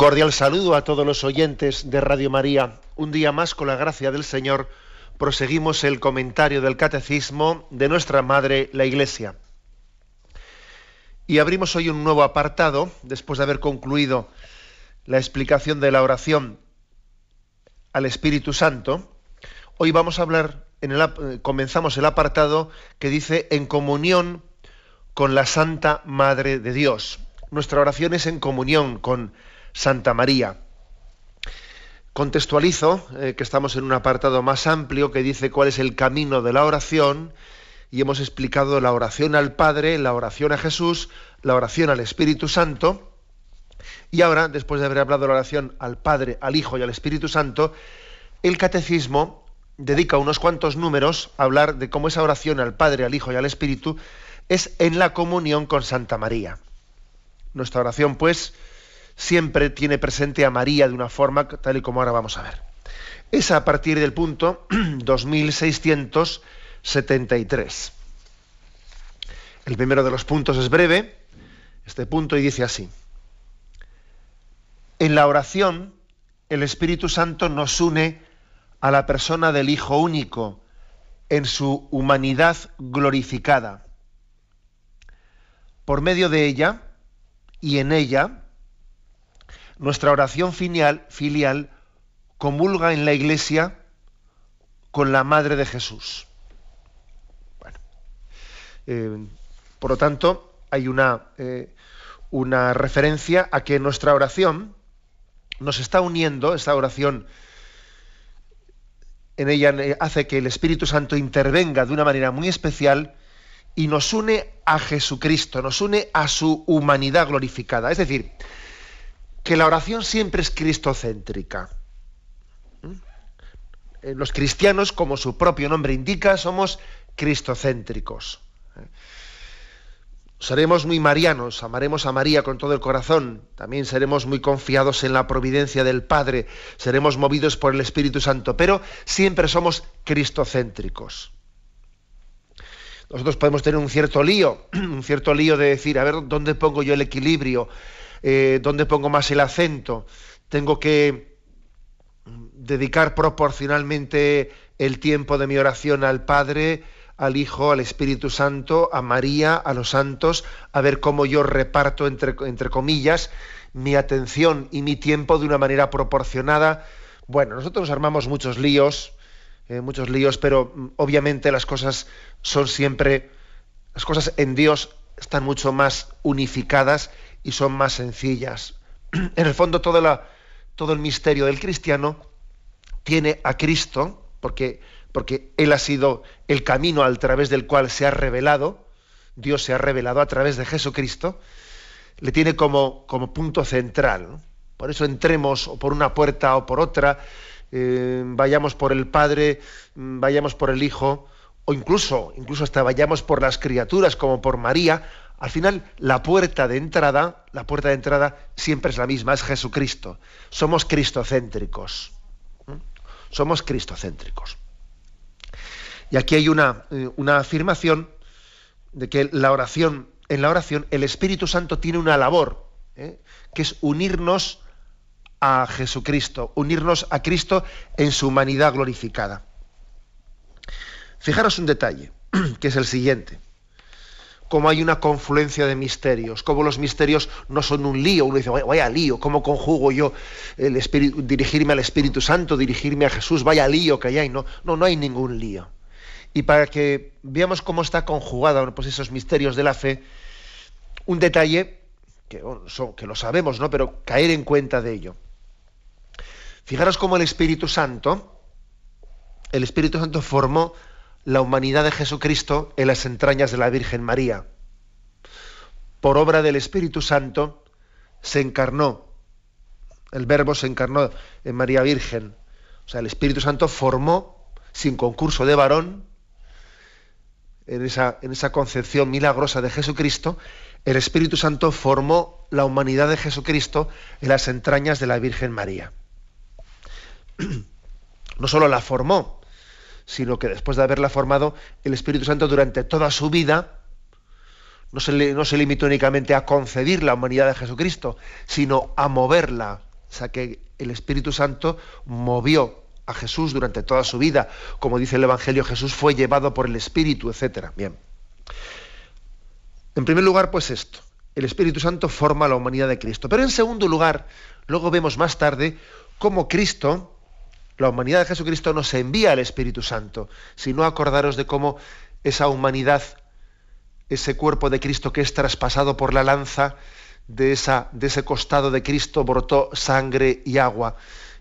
Cordial saludo a todos los oyentes de Radio María. Un día más, con la gracia del Señor, proseguimos el comentario del Catecismo de nuestra Madre, la Iglesia. Y abrimos hoy un nuevo apartado, después de haber concluido la explicación de la oración al Espíritu Santo. Hoy vamos a hablar, en el, comenzamos el apartado que dice en comunión con la Santa Madre de Dios. Nuestra oración es en comunión con Santa María. Contextualizo eh, que estamos en un apartado más amplio que dice cuál es el camino de la oración y hemos explicado la oración al Padre, la oración a Jesús, la oración al Espíritu Santo y ahora, después de haber hablado de la oración al Padre, al Hijo y al Espíritu Santo, el Catecismo dedica unos cuantos números a hablar de cómo esa oración al Padre, al Hijo y al Espíritu es en la comunión con Santa María. Nuestra oración, pues, siempre tiene presente a María de una forma tal y como ahora vamos a ver. Es a partir del punto 2673. El primero de los puntos es breve, este punto, y dice así. En la oración, el Espíritu Santo nos une a la persona del Hijo único en su humanidad glorificada. Por medio de ella y en ella, nuestra oración filial, filial comulga en la Iglesia con la Madre de Jesús. Eh, por lo tanto, hay una, eh, una referencia a que nuestra oración nos está uniendo, esta oración en ella hace que el Espíritu Santo intervenga de una manera muy especial y nos une a Jesucristo, nos une a su humanidad glorificada. Es decir, que la oración siempre es cristocéntrica. ¿Mm? Eh, los cristianos, como su propio nombre indica, somos cristocéntricos. ¿eh? Seremos muy marianos, amaremos a María con todo el corazón, también seremos muy confiados en la providencia del Padre, seremos movidos por el Espíritu Santo, pero siempre somos cristocéntricos. Nosotros podemos tener un cierto lío, un cierto lío de decir, a ver, ¿dónde pongo yo el equilibrio? Eh, dónde pongo más el acento, tengo que dedicar proporcionalmente el tiempo de mi oración al Padre, al Hijo, al Espíritu Santo, a María, a los santos, a ver cómo yo reparto, entre, entre comillas, mi atención y mi tiempo de una manera proporcionada. Bueno, nosotros nos armamos muchos líos, eh, muchos líos, pero mm, obviamente las cosas son siempre, las cosas en Dios están mucho más unificadas y son más sencillas. En el fondo todo, la, todo el misterio del cristiano tiene a Cristo, porque, porque Él ha sido el camino al través del cual se ha revelado, Dios se ha revelado a través de Jesucristo, le tiene como, como punto central. Por eso entremos o por una puerta o por otra, eh, vayamos por el Padre, mm, vayamos por el Hijo, o incluso, incluso hasta vayamos por las criaturas como por María, al final, la puerta de entrada, la puerta de entrada siempre es la misma, es Jesucristo. Somos cristocéntricos. Somos cristocéntricos. Y aquí hay una, eh, una, afirmación de que la oración, en la oración, el Espíritu Santo tiene una labor, ¿eh? que es unirnos a Jesucristo, unirnos a Cristo en su humanidad glorificada. Fijaros un detalle, que es el siguiente cómo hay una confluencia de misterios, cómo los misterios no son un lío. Uno dice, vaya, lío, ¿cómo conjugo yo el espíritu, dirigirme al Espíritu Santo, dirigirme a Jesús? Vaya lío que hay. No, no, no hay ningún lío. Y para que veamos cómo está conjugado pues esos misterios de la fe, un detalle que, que lo sabemos, ¿no? pero caer en cuenta de ello. Fijaros cómo el Espíritu Santo, el Espíritu Santo formó la humanidad de Jesucristo en las entrañas de la Virgen María. Por obra del Espíritu Santo se encarnó El Verbo se encarnó en María Virgen. O sea, el Espíritu Santo formó, sin concurso de varón, en esa, en esa concepción milagrosa de Jesucristo, el Espíritu Santo formó la humanidad de Jesucristo en las entrañas de la Virgen María. No solo la formó, sino que después de haberla formado, el Espíritu Santo durante toda su vida no se, no se limitó únicamente a concebir la humanidad de Jesucristo, sino a moverla. O sea que el Espíritu Santo movió a Jesús durante toda su vida. Como dice el Evangelio, Jesús fue llevado por el Espíritu, etc. Bien. En primer lugar, pues esto. El Espíritu Santo forma la humanidad de Cristo. Pero en segundo lugar, luego vemos más tarde cómo Cristo, la humanidad de Jesucristo, nos envía al Espíritu Santo. Si no acordaros de cómo esa humanidad, ese cuerpo de Cristo que es traspasado por la lanza, de, de ese costado de Cristo brotó sangre y agua.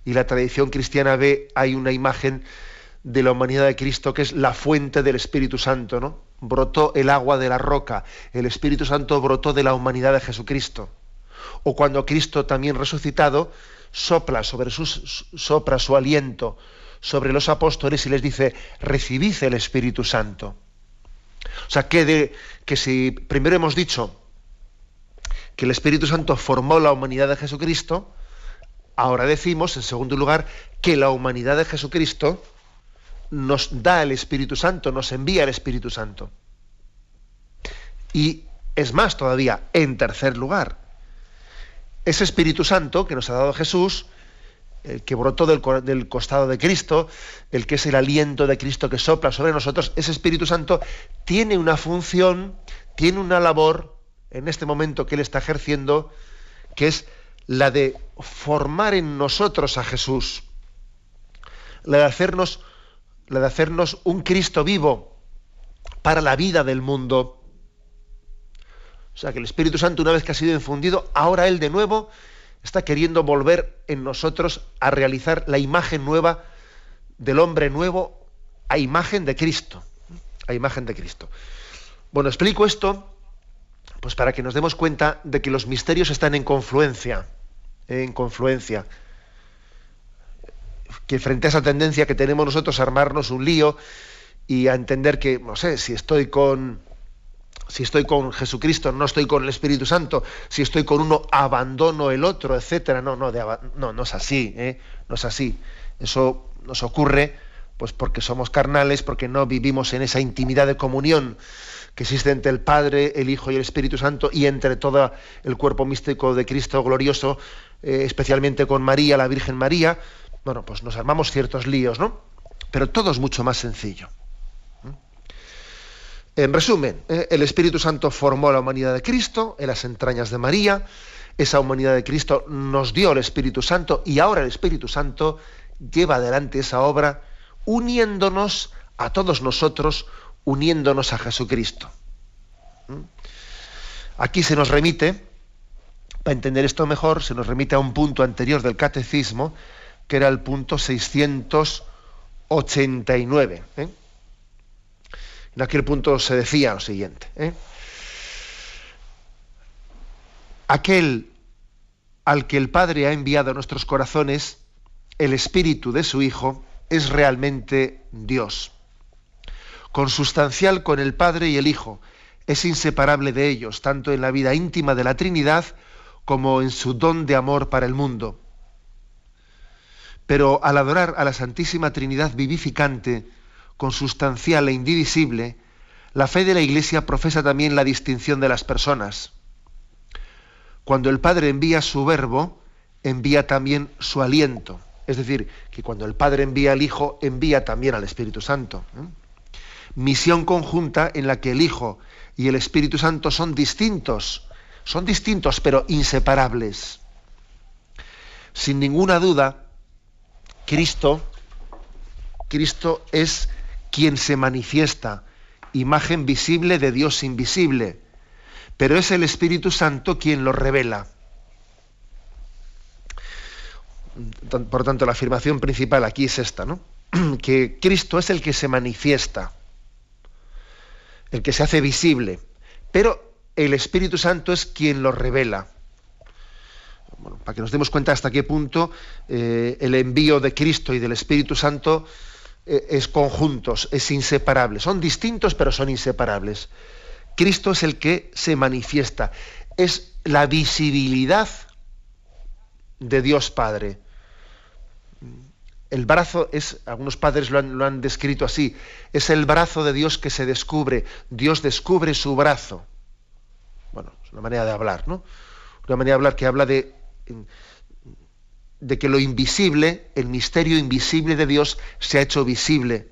Y la tradición cristiana ve, hay una imagen de la humanidad de Cristo que es la fuente del Espíritu Santo, ¿no? Brotó el agua de la roca, el Espíritu Santo brotó de la humanidad de Jesucristo. O cuando Cristo también resucitado sopla sobre sus, sopra su aliento sobre los apóstoles y les dice, recibid el Espíritu Santo. O sea, que, de, que si primero hemos dicho que el Espíritu Santo formó la humanidad de Jesucristo, ahora decimos, en segundo lugar, que la humanidad de Jesucristo nos da el Espíritu Santo, nos envía el Espíritu Santo. Y es más todavía, en tercer lugar, ese Espíritu Santo que nos ha dado Jesús, el que brotó del, costado de Cristo, el que es el aliento de Cristo que sopla sobre nosotros, ese Espíritu Santo tiene una función, tiene una labor en este momento que Él está ejerciendo, que es la de formar en nosotros a Jesús, la de hacernos, la de hacernos un Cristo vivo para la vida del mundo. O sea, que el Espíritu Santo, una vez que ha sido infundido, ahora Él de nuevo está queriendo volver en nosotros a realizar la imagen nueva del hombre nuevo a imagen de Cristo. A imagen de Cristo. Bueno, explico esto pues para que nos demos cuenta de que los misterios están en confluencia, en confluencia. Que frente a esa tendencia que tenemos nosotros a armarnos un lío y a entender que, no sé, si estoy con si estoy con Jesucristo, no estoy con el Espíritu Santo, si estoy con uno, abandono el otro, etcétera. No, no, no, no es así, ¿eh? no es así. Eso nos ocurre pues porque somos carnales, porque no vivimos en esa intimidad de comunión que existe entre el Padre, el Hijo y el Espíritu Santo y entre todo el cuerpo místico de Cristo glorioso, eh, especialmente con María, la Virgen María. Bueno, pues nos armamos ciertos líos, ¿no? Pero todo es mucho más sencillo. En resumen, eh, el Espíritu Santo formó la humanidad de Cristo en las entrañas de María, esa humanidad de Cristo nos dio el Espíritu Santo y ahora el Espíritu Santo lleva adelante esa obra uniéndonos a todos nosotros, uniéndonos a Jesucristo. ¿Mm? Aquí se nos remite, para entender esto mejor, se nos remite a un punto anterior del catecismo, que era el punto 689. En aquel punto se decía lo siguiente. ¿eh? Aquel al que el Padre ha enviado a nuestros corazones, el Espíritu de su Hijo, es realmente Dios. Consustancial con el Padre y el Hijo, es inseparable de ellos, tanto en la vida íntima de la Trinidad como en su don de amor para el mundo. Pero al adorar a la Santísima Trinidad vivificante, consustancial e indivisible, la fe de la Iglesia profesa también la distinción de las personas. Cuando el Padre envía su verbo, envía también su aliento. Es decir, que cuando el Padre envía al Hijo, envía también al Espíritu Santo. ¿eh? Misión conjunta en la que el Hijo y el Espíritu Santo son distintos, son distintos pero inseparables. Sin ninguna duda, Cristo, Cristo es quien se manifiesta, imagen visible de Dios invisible, pero es el Espíritu Santo quien lo revela. Por tanto, la afirmación principal aquí es esta, ¿no? que Cristo es el que se manifiesta, el que se hace visible, pero el Espíritu Santo es quien lo revela. para que nos demos cuenta hasta qué punto eh, el envío de Cristo y del Espíritu Santo es conjuntos, es inseparable. Son distintos, pero son inseparables. Cristo es el que se manifiesta, es la visibilidad de Dios Padre. El brazo es, algunos padres lo han, lo han, descrito así, es el brazo de Dios que se descubre. Dios descubre su brazo. Bueno, es una manera de hablar, ¿no? Una manera de hablar que habla de, de que lo invisible, el misterio invisible de Dios, se ha hecho visible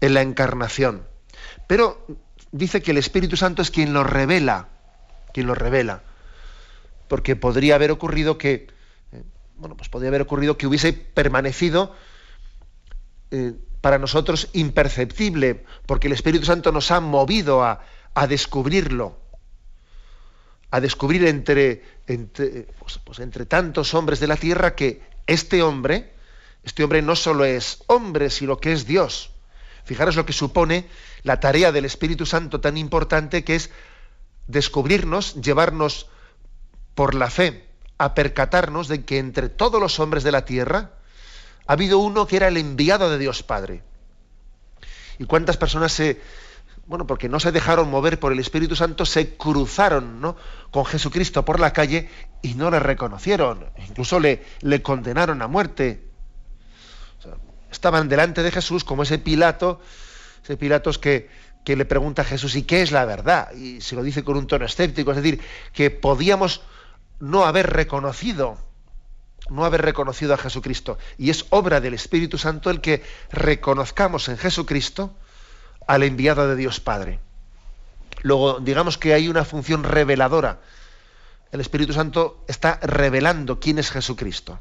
en la encarnación. Pero dice que el Espíritu Santo es quien lo revela, quien lo revela. Porque podría haber ocurrido que, eh, bueno, pues podría haber ocurrido que hubiese permanecido eh, para nosotros imperceptible, porque el Espíritu Santo nos ha movido a, a descubrirlo, a descubrir entre, entre, pues, pues entre tantos hombres de la tierra que este hombre, este hombre no solo es hombre, sino que es Dios. Fijaros lo que supone la tarea del Espíritu Santo tan importante que es descubrirnos, llevarnos por la fe a percatarnos de que entre todos los hombres de la tierra ha habido uno que era el enviado de Dios Padre. ¿Y cuántas personas se, bueno, porque no se dejaron mover por el Espíritu Santo, se cruzaron ¿no? con Jesucristo por la calle y no le reconocieron, incluso le, condenaron a muerte estaban delante de Jesús como ese Pilato, ese Pilatos que, que le pregunta a Jesús, ¿y qué es la verdad? Y se lo dice con un tono escéptico, es decir, que podíamos no haber reconocido, no haber reconocido a Jesucristo. Y es obra del Espíritu Santo el que reconozcamos en Jesucristo al enviado de Dios Padre. Luego, digamos que hay una función reveladora. El Espíritu Santo está revelando quién es Jesucristo.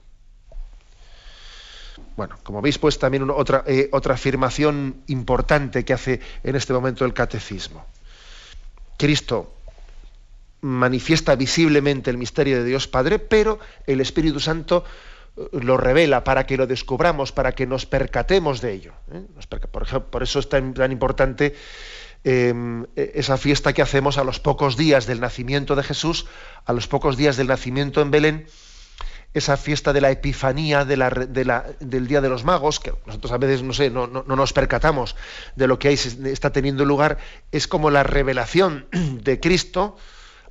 Bueno, como veis, pues también otra, eh, otra afirmación importante que hace en este momento el catecismo. Cristo manifiesta visiblemente el misterio de Dios Padre, pero el Espíritu Santo lo revela para que lo descubramos, para que nos percatemos de ello. ¿eh? Por, eso es tan, importante em, e, esa fiesta que hacemos a los pocos días del nacimiento de Jesús, a los pocos días del nacimiento en Belén, esa fiesta de la Epifanía, del Día de los Magos, que nosotros a veces no, sé, no, no, nos percatamos de lo que ahí está teniendo lugar, es como la revelación de Cristo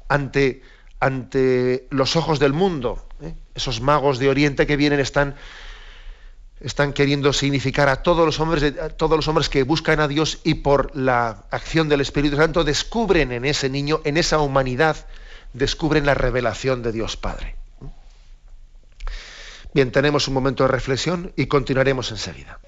ante, ante los ojos del mundo. Esos magos de Oriente que vienen están, están queriendo significar a todos, los hombres, a todos los hombres que buscan a Dios y por la acción del Espíritu Santo descubren en ese niño, en esa humanidad, descubren la revelación de Dios Padre. Bien, tenemos un momento de reflexión y continuaremos enseguida.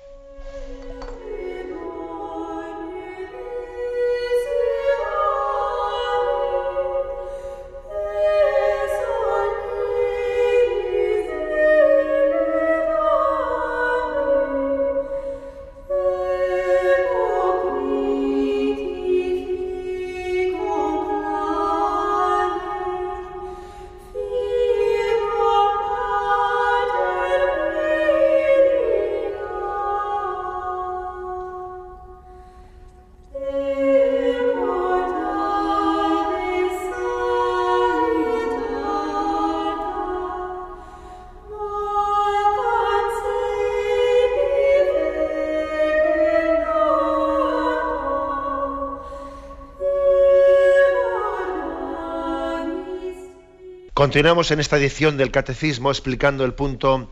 Continuamos en esta edición del Catecismo explicando el punto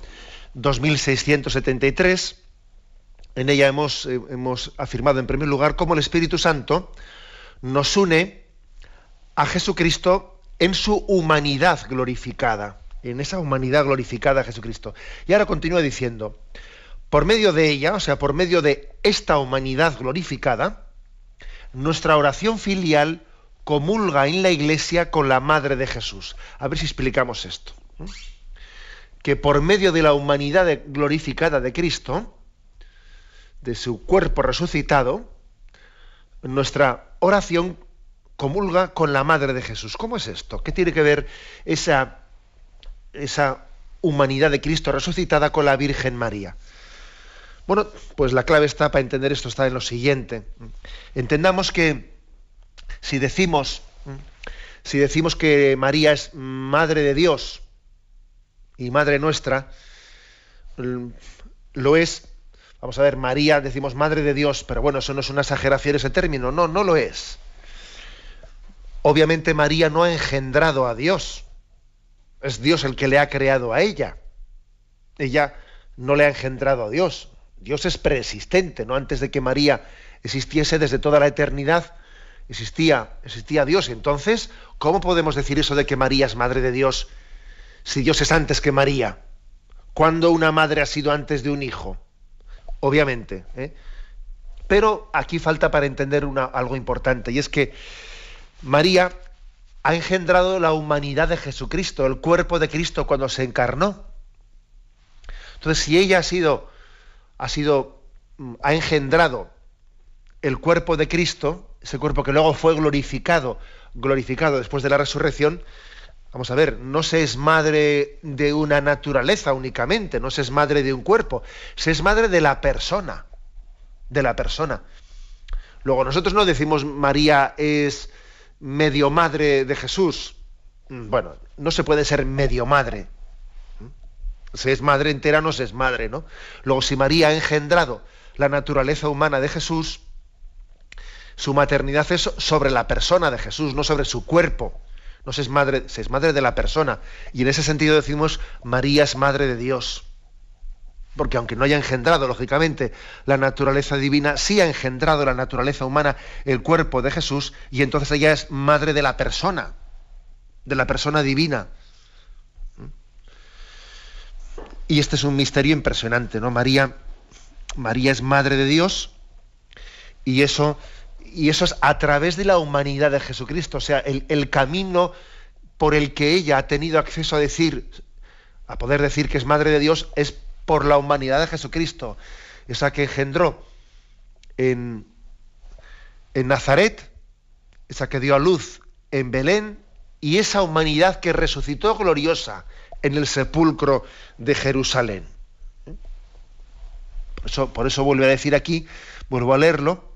2673. En ella hemos, eh, hemos, afirmado en primer lugar cómo el Espíritu Santo nos une a Jesucristo en su humanidad glorificada, en esa humanidad glorificada a Jesucristo. Y ahora continúa diciendo, por medio de ella, o sea, por medio de esta humanidad glorificada, nuestra oración filial comulga en la iglesia con la madre de Jesús. A ver si explicamos esto. Que por medio de la humanidad glorificada de Cristo, de su cuerpo resucitado, nuestra oración comulga con la madre de Jesús. ¿Cómo es esto? ¿Qué tiene que ver esa, esa humanidad de Cristo resucitada con la Virgen María? Bueno, pues la clave está para entender esto está en lo siguiente. Entendamos que si decimos, si decimos que María es madre de Dios, y Madre nuestra, lo es, vamos a ver, María, decimos Madre de Dios, pero bueno, eso no es una exageración ese término, no, no lo es. Obviamente María no ha engendrado a Dios, es Dios el que le ha creado a ella. Ella no le ha engendrado a Dios. Dios es preexistente, ¿no? Antes de que María existiese desde toda la eternidad, existía, existía Dios. Entonces, ¿cómo podemos decir eso de que María es madre de Dios si Dios es antes que María? ¿Cuándo una madre ha sido antes de un hijo? Obviamente. ¿eh? Pero aquí falta para entender una, algo importante, y es que María ha engendrado la humanidad de Jesucristo, el cuerpo de Cristo cuando se encarnó. Entonces, si ella ha sido, ha sido, mm, ha engendrado el cuerpo de Cristo, ese cuerpo que luego fue glorificado, glorificado después de la resurrección, vamos a ver, no se es madre de una naturaleza únicamente, no se es madre de un cuerpo, se es madre de la persona, de la persona. Luego nosotros no decimos María es medio madre de Jesús. Bueno, no se puede ser medio madre. Se es madre entera, no se es madre, ¿no? Luego, si María ha engendrado la naturaleza humana de Jesús, su maternidad es sobre la persona de Jesús, no sobre su cuerpo. No se es madre, se es madre de la persona. Y en ese sentido decimos, María es madre de Dios. Porque aunque no haya engendrado, lógicamente, la naturaleza divina, sí ha engendrado la naturaleza humana, el cuerpo de Jesús, y entonces ella es madre de la persona, de la persona divina. Y este es un misterio impresionante, ¿no? María, María es madre de Dios, y eso y eso es a través de la humanidad de Jesucristo, o sea, el, camino por el que ella ha tenido acceso a decir, a poder decir que es madre de Dios, es por la humanidad de Jesucristo, esa que engendró en, en Nazaret, esa que dio a luz en Belén, y esa humanidad que resucitó gloriosa en el sepulcro de Jerusalén. Por eso, por eso vuelvo a decir aquí, vuelvo a leerlo,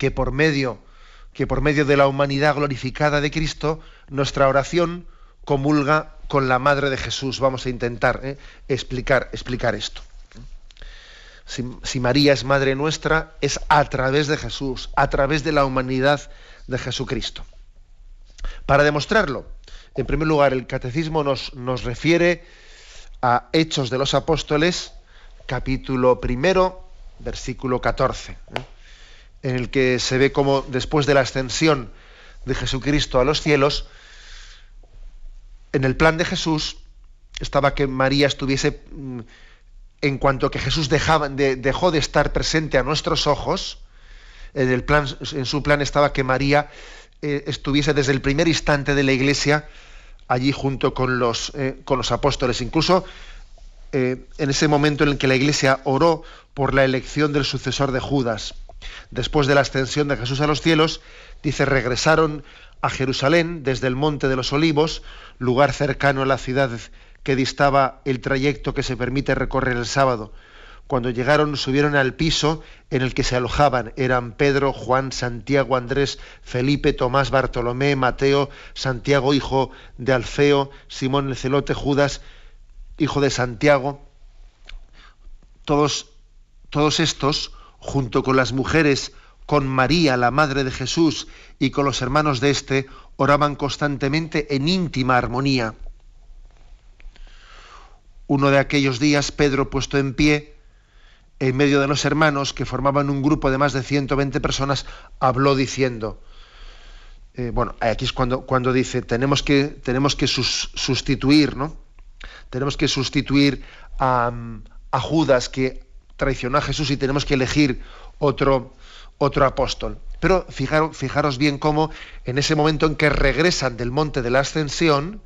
que por medio que por medio de la humanidad glorificada de Cristo nuestra oración comulga con la madre de Jesús. Vamos a intentar ¿eh? explicar, explicar esto. Si, María es madre nuestra, es a través de Jesús, a través de la humanidad de Jesucristo. Para demostrarlo, en primer lugar, el catecismo nos, nos refiere a Hechos de los Apóstoles, capítulo primero, versículo 14 en el que se ve como después de la ascensión de Jesucristo a los cielos, en el plan de Jesús estaba que María estuviese, mm, en cuanto que Jesús dejaba, dejó de estar presente a nuestros ojos, en, el plan, en su plan estaba que María eh, estuviese desde el primer instante de la iglesia allí junto con los, eh, con los apóstoles. Incluso eh, en ese momento en el que la iglesia oró por la elección del sucesor de Judas. Después de la ascensión de Jesús a los cielos, dice, regresaron a Jerusalén desde el Monte de los Olivos, lugar cercano a la ciudad que distaba el trayecto que se permite recorrer el sábado. Cuando llegaron, subieron al piso en el que se alojaban. Eran Pedro, Juan, Santiago, Andrés, Felipe, Tomás, Bartolomé, Mateo, Santiago, hijo de Alfeo, Simón el celote, Judas, hijo de Santiago. Todos, todos estos junto con las mujeres, con María, la madre de Jesús, y con los hermanos de éste, oraban constantemente en íntima armonía. Uno de aquellos días, Pedro, puesto en pie, en medio de los hermanos, que formaban un grupo de más de 120 personas, habló diciendo, eh, bueno, aquí es cuando, cuando dice, tenemos que, tenemos que sustituir, ¿no? Tenemos que sustituir a, a Judas, que traicionó a Jesús y tenemos que elegir otro, otro apóstol. Pero fijaros, fijaros bien cómo en ese momento en que regresan del monte de la ascensión,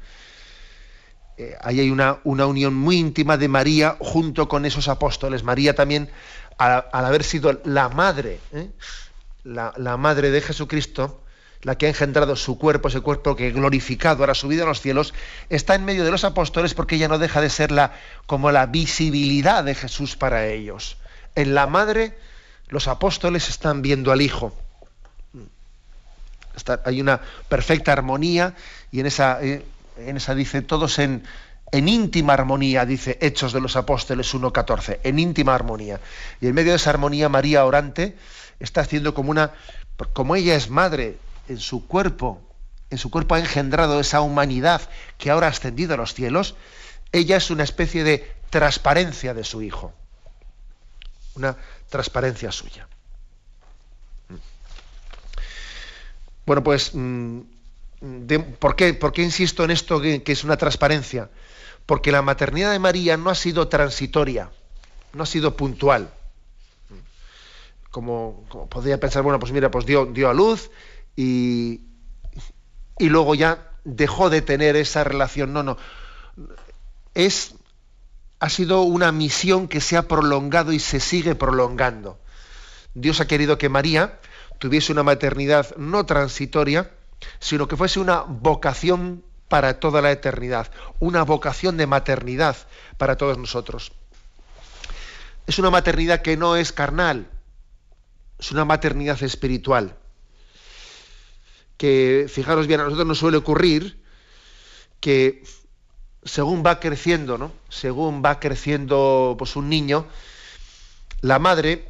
eh, ahí hay una, una, unión muy íntima de María junto con esos apóstoles. María también, al, haber sido la madre, ¿eh? la, la, madre de Jesucristo, la que ha engendrado su cuerpo, ese cuerpo que glorificado, ahora subido a los cielos, está en medio de los apóstoles porque ella no deja de ser la, como la visibilidad de Jesús para ellos. En la madre, los apóstoles están viendo al Hijo. hay una perfecta armonía y en esa, eh, dice, todos en íntima armonía, dice Hechos de los Apóstoles 1.14, en íntima armonía. Y en medio de esa armonía, María orante está haciendo como una, como ella es madre en su cuerpo, en su cuerpo ha engendrado esa humanidad que ahora ha ascendido a los cielos, ella es una especie de transparencia de su hijo, una transparencia suya. Bueno, pues, mm, ¿por, qué, ¿por, qué, insisto en esto que es una transparencia? Porque la maternidad de María no ha sido transitoria, no ha sido puntual. Como, podría pensar, bueno, pues mira, pues dio, dio a luz y, luego ya dejó de tener esa relación. No, no. Es, ha sido una misión que se ha prolongado y se sigue prolongando. Dios ha querido que María tuviese una maternidad no transitoria, sino que fuese una vocación para toda la eternidad, una vocación de maternidad para todos nosotros. Es una maternidad que no es carnal, es una maternidad espiritual. Que, fijaros bien, a nosotros nos suele ocurrir que según va creciendo, ¿no? Según va creciendo pues, un niño, la madre,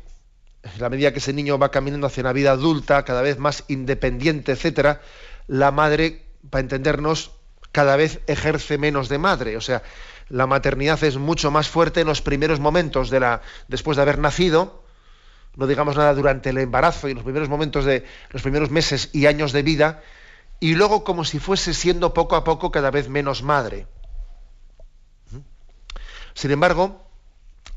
en la medida que ese niño va caminando hacia una vida adulta, cada vez más independiente, etcétera, la madre, para entendernos, cada vez ejerce menos de madre. O sea, la maternidad es mucho más fuerte en los primeros momentos de la, después de haber nacido, no digamos nada durante el embarazo y los primeros momentos de los primeros meses y años de vida, y luego como si fuese siendo poco a poco cada vez menos madre. ¿Mm? Sin embargo,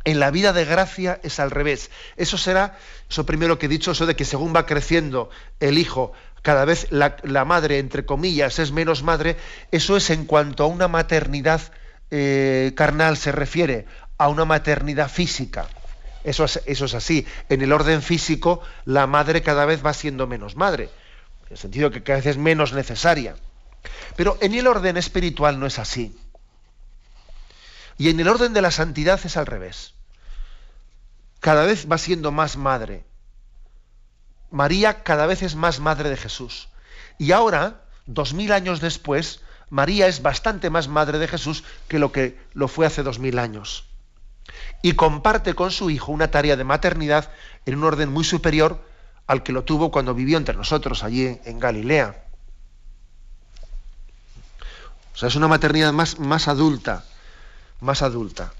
en la vida de gracia es al revés. Eso será, eso primero que he dicho, eso de que según va creciendo el hijo, cada vez la, madre, entre comillas, es menos madre, eso es en cuanto a una maternidad eh, carnal se refiere, a una maternidad física. Eso es, así. En el orden físico, la madre cada vez va siendo menos madre, en el sentido que cada vez es menos necesaria. Pero en el orden espiritual no es así. Y en el orden de la santidad es al revés. Cada vez va siendo más madre. María cada vez es más madre de Jesús. Y ahora, dos mil años después, María es bastante más madre de Jesús que lo que lo fue hace dos mil años. Y comparte con su hijo una tarea de maternidad en un orden muy superior al que lo tuvo cuando vivió entre nosotros allí en Galilea. O sea, es una maternidad más, más adulta, más adulta.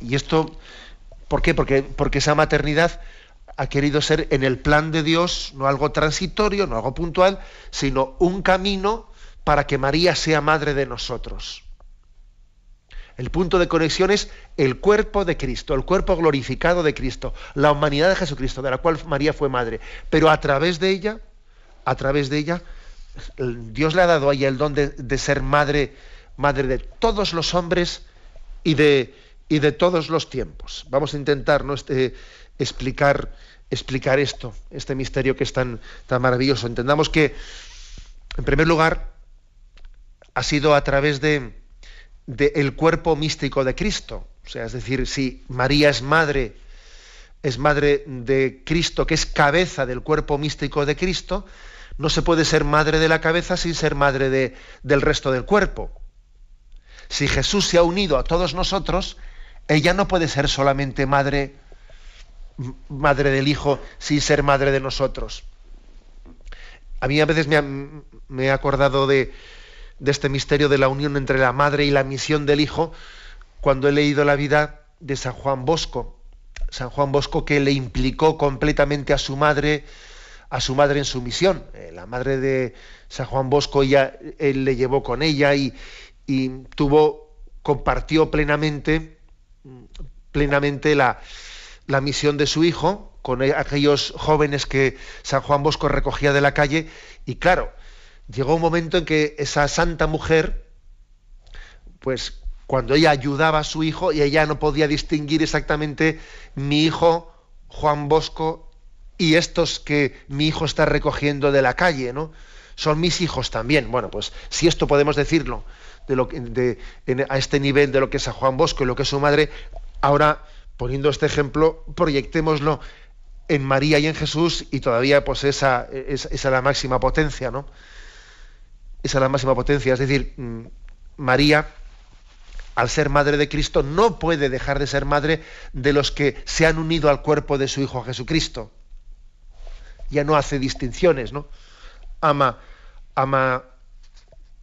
Y esto, ¿por qué? Porque, porque esa maternidad ha querido ser en el plan de Dios, no algo transitorio, no algo puntual, sino un camino para que María sea madre de nosotros. El punto de conexión es el cuerpo de Cristo, el cuerpo glorificado de Cristo, la humanidad de Jesucristo, de la cual María fue madre. Pero a través de ella, a través de ella, Dios le ha dado a ella el don de, ser madre, madre de todos los hombres y de, y de todos los tiempos. Vamos a intentar ¿no? este, explicar, explicar esto, este misterio que es tan, tan maravilloso. Entendamos que, en primer lugar, ha sido a través de, el cuerpo místico de Cristo. O sea, es decir, si María es madre, es madre de Cristo, que es cabeza del cuerpo místico de Cristo, no se puede ser madre de la cabeza sin ser madre de, del resto del cuerpo. Si Jesús se ha unido a todos nosotros, ella no puede ser solamente madre madre del Hijo sin ser madre de nosotros. A mí a veces me, he acordado de, este misterio de la unión entre la madre y la misión del Hijo cuando he leído la vida de San Juan Bosco. San Juan Bosco que le implicó completamente a su madre, a su madre en su misión. Eh, la madre de San Juan Bosco ya él le llevó con ella y, y tuvo, compartió plenamente, plenamente la, la misión de su hijo con aquellos jóvenes que San Juan Bosco recogía de la calle y claro, llegó un momento en que esa santa mujer, pues cuando ella ayudaba a su hijo y ella no podía distinguir exactamente mi hijo Juan Bosco y estos que mi hijo está recogiendo de la calle, ¿no? Son mis hijos también. Bueno, pues si esto podemos decirlo de lo de, a este nivel de lo que es a Juan Bosco y lo que es su madre, ahora poniendo este ejemplo, proyectémoslo en María y en Jesús y todavía pues esa, es la máxima potencia, ¿no? Es la máxima potencia, es decir, mm, María, al ser madre de Cristo, no puede dejar de ser madre de los que se han unido al cuerpo de su Hijo Jesucristo. Ya no hace distinciones, ¿no? Ama, ama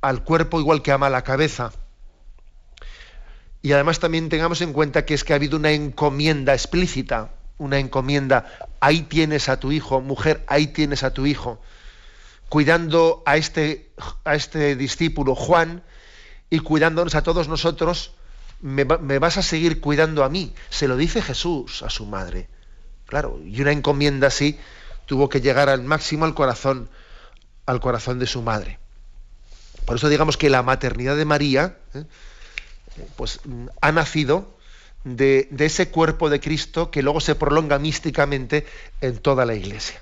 al cuerpo igual que ama la cabeza. Y además también tengamos en cuenta que es que ha habido una encomienda explícita, una encomienda, ahí tienes a tu hijo, mujer, ahí tienes a tu hijo, cuidando a este, a este discípulo Juan y cuidándonos a todos nosotros, me, vas a seguir cuidando a mí. Se lo dice Jesús a su madre. Claro, y una encomienda así tuvo que llegar al máximo al corazón, al corazón de su madre. Por eso digamos que la maternidad de María, ¿eh? pues ha nacido de, de, ese cuerpo de Cristo que luego se prolonga místicamente en toda la Iglesia.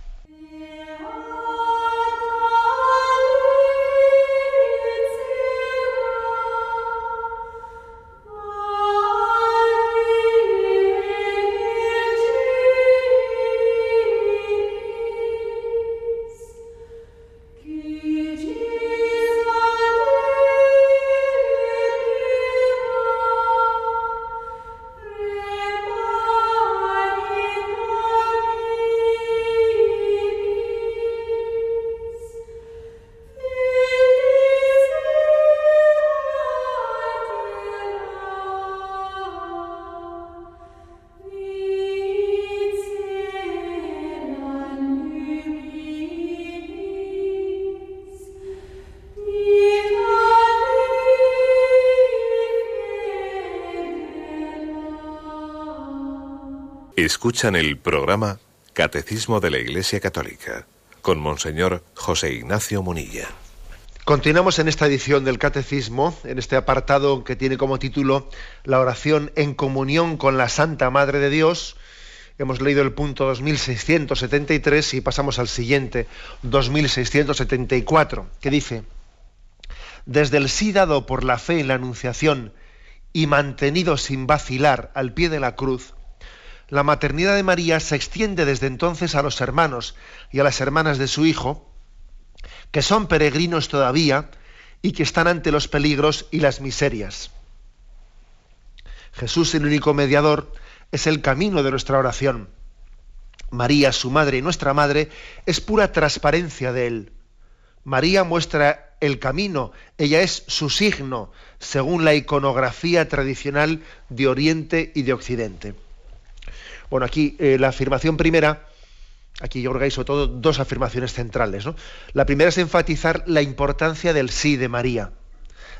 Escuchan el programa Catecismo de la Iglesia Católica con Monseñor José Ignacio Munilla. Continuamos en esta edición del Catecismo, en este apartado que tiene como título La oración en comunión con la Santa Madre de Dios. Hemos leído el punto 2673 y pasamos al siguiente, 2674, que dice, Desde el sí dado por la fe en la Anunciación y mantenido sin vacilar al pie de la cruz, la maternidad de María se extiende desde entonces a los hermanos y a las hermanas de su Hijo, que son peregrinos todavía y que están ante los peligros y las miserias. Jesús, el único mediador, es el camino de nuestra oración. María, su madre y nuestra madre, es pura transparencia de él. María muestra el camino, ella es su signo, según la iconografía tradicional de Oriente y de Occidente. Bueno, aquí eh, la afirmación primera, aquí yo creo que hay sobre todo dos afirmaciones centrales. ¿no? La primera es enfatizar la importancia del sí de María.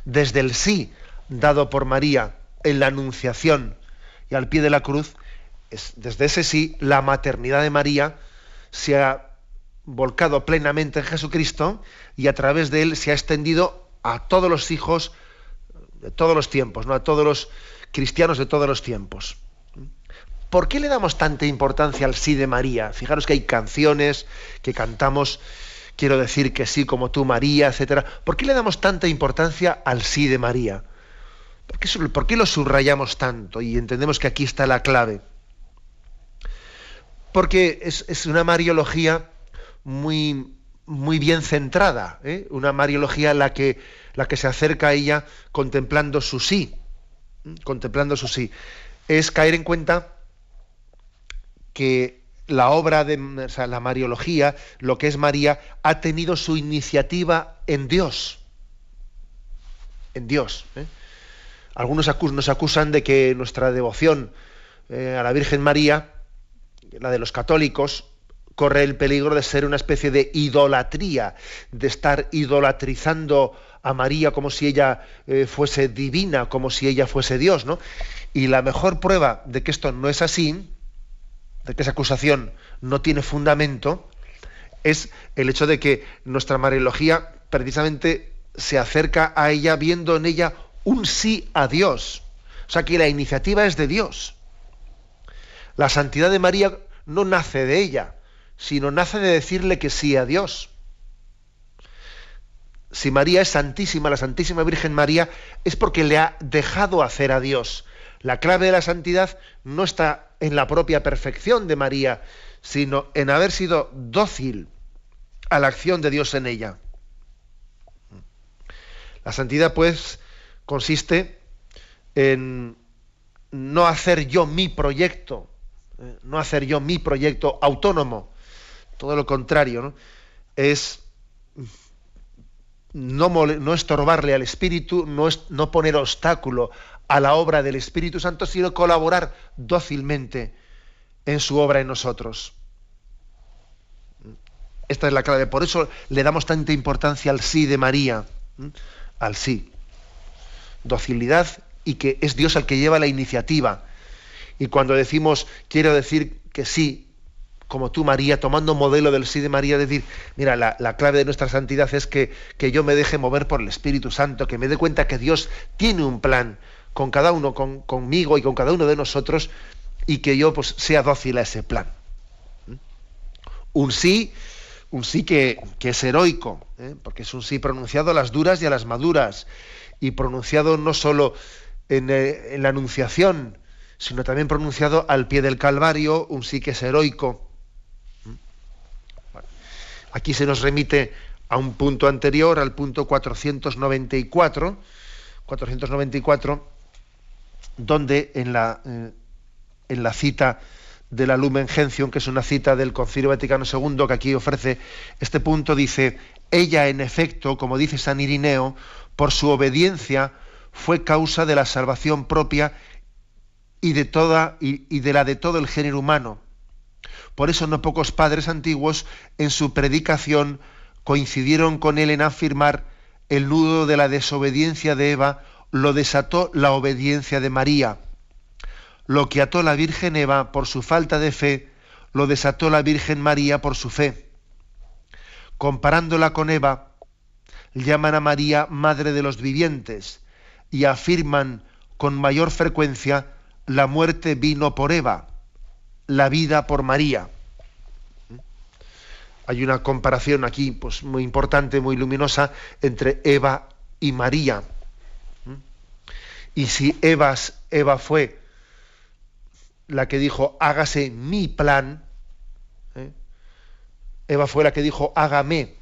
Desde el sí dado por María en la Anunciación y al pie de la cruz, es, desde ese sí, la maternidad de María se ha volcado plenamente en Jesucristo y a través de él se ha extendido a todos los hijos de todos los tiempos, ¿no? a todos los cristianos de todos los tiempos. ¿Por qué le damos tanta importancia al sí de María? Fijaros que hay canciones que cantamos, quiero decir que sí como tú María, etcétera. ¿Por qué le damos tanta importancia al sí de María? ¿Por qué, por qué lo subrayamos tanto? Y entendemos que aquí está la clave. Porque es, una mariología muy, muy bien centrada, ¿eh? una mariología la que, la que se acerca a ella contemplando su sí, contemplando su sí. Es caer en cuenta que la obra de la Mariología, lo que es María, ha tenido su iniciativa en Dios. En Dios. ¿eh? Algunos nos acusan de que nuestra devoción eh, a la Virgen María, la de los católicos, corre el peligro de ser una especie de idolatría, de estar idolatrizando a María como si ella eh, fuese divina, como si ella fuese Dios, ¿no? Y la mejor prueba de que esto no es así de que esa acusación no tiene fundamento, es el hecho de que nuestra Mariología precisamente se acerca a ella viendo en ella un sí a Dios. O sea que la iniciativa es de Dios. La santidad de María no nace de ella, sino nace de decirle que sí a Dios. Si María es santísima, la Santísima Virgen María, es porque le ha dejado hacer a Dios. La clave de la santidad no está en la propia perfección de María, sino en haber sido dócil a la acción de Dios en ella. La santidad, pues, consiste en no hacer yo mi proyecto, eh, no hacer yo mi proyecto autónomo, todo lo contrario, ¿no? es no, estorbarle al Espíritu, no, no poner obstáculo a la obra del Espíritu Santo, sino colaborar dócilmente en su obra en nosotros. Esta es la clave. Por eso le damos tanta importancia al sí de María, al sí. Docilidad y que es Dios el que lleva la iniciativa. Y cuando decimos, quiero decir que sí, como tú María, tomando modelo del sí de María, decir, mira, la, clave de nuestra santidad es que, que, yo me deje mover por el Espíritu Santo, que me dé cuenta que Dios tiene un plan con cada uno, con, conmigo y con cada uno de nosotros, y que yo pues, sea dócil a ese plan. Un sí, un sí que, que es heroico, ¿eh? porque es un sí pronunciado a las duras y a las maduras, y pronunciado no solo eh, en, la Anunciación, sino también pronunciado al pie del Calvario, un sí que es heroico. Aquí se nos remite a un punto anterior, al punto 494, 494, donde en la, eh, en la cita de la Lumen Gentium, que es una cita del Concilio Vaticano II, que aquí ofrece este punto, dice, ella en efecto, como dice San Irineo, por su obediencia fue causa de la salvación propia y de, toda, y, de la de todo el género humano. Por eso no pocos padres antiguos en su predicación coincidieron con él en afirmar el nudo de la desobediencia de Eva lo desató la obediencia de María. Lo que ató la Virgen Eva por su falta de fe, lo desató la Virgen María por su fe. Comparándola con Eva, llaman a María Madre de los Vivientes, y afirman con mayor frecuencia la muerte vino por Eva, la vida por María. Hay una comparación aquí pues, muy importante, muy luminosa, entre Eva y María. Y si Eva, fue la que dijo, hágase mi plan, ¿eh? Eva fue la que dijo, hágame,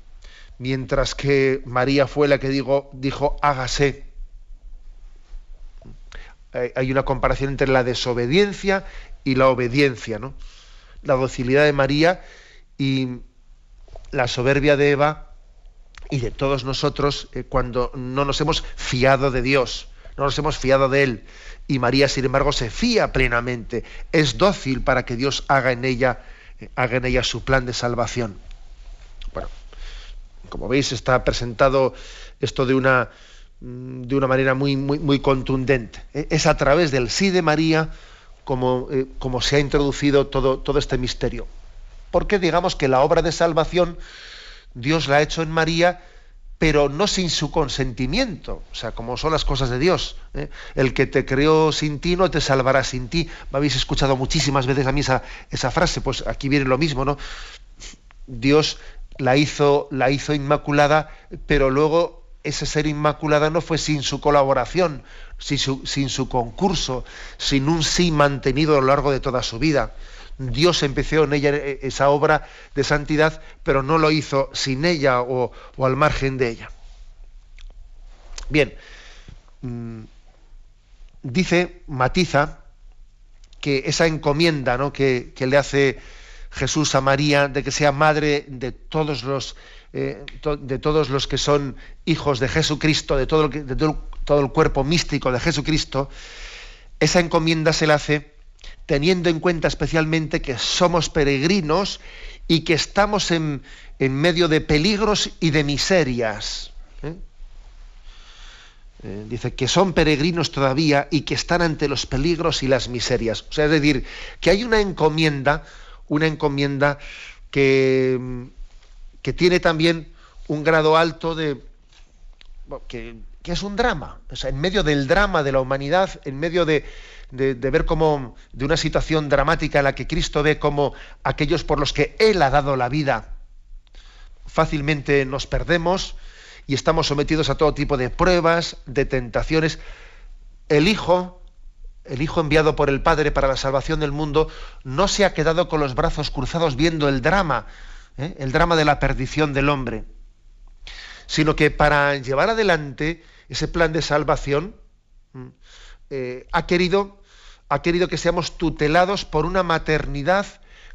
mientras que María fue la que dijo, dijo hágase hay una comparación entre la desobediencia y la obediencia, ¿no? La docilidad de María y la soberbia de Eva y de todos nosotros eh, cuando no nos hemos fiado de Dios, no nos hemos fiado de Él. Y María, sin embargo, se fía plenamente, es dócil para que Dios haga en ella, eh, haga en ella su plan de salvación. Bueno, como veis, está presentado esto de una Mm, de una manera muy, muy, muy contundente. E, es a través del sí de María como, eh, como se ha introducido todo, todo este misterio. Porque digamos que la obra de salvación Dios la ha hecho en María, pero no sin su consentimiento, o sea, como son las cosas de Dios. ¿eh? El que te creó sin ti no te salvará sin ti. Me habéis escuchado muchísimas veces a mí esa, esa frase, pues aquí viene lo mismo, ¿no? Dios la hizo, la hizo inmaculada, pero luego ese ser inmaculada no fue sin su colaboración, sin su, concurso, sin un sí mantenido a lo largo de toda su vida. Dios empezó en ella eh, esa obra de santidad, pero no lo hizo sin ella o, al margen de ella. Bien, mm, dice, matiza, que esa encomienda ¿no? que, que le hace Jesús a María de que sea madre de todos los eh, de todos los que son hijos de Jesucristo, de, todo, de todo, el cuerpo místico de Jesucristo, esa encomienda se la hace teniendo en cuenta especialmente que somos peregrinos y que estamos en, medio de peligros y de miserias. ¿eh? Eh, dice que son peregrinos todavía y que están ante los peligros y las miserias. O sea, es decir, que hay una encomienda, una encomienda que, que tiene también un grado alto de... que, es un drama, o sea, en medio del drama de la humanidad, en medio de, ver como de una situación dramática en la que Cristo ve como aquellos por los que Él ha dado la vida, fácilmente nos perdemos y estamos sometidos a todo tipo de pruebas, de tentaciones. El Hijo, el Hijo enviado por el Padre para la salvación del mundo, no se ha quedado con los brazos cruzados viendo el drama ¿eh? el drama de la perdición del hombre, sino que para llevar adelante ese plan de salvación mm, eh, ha, querido, ha querido que seamos tutelados por una maternidad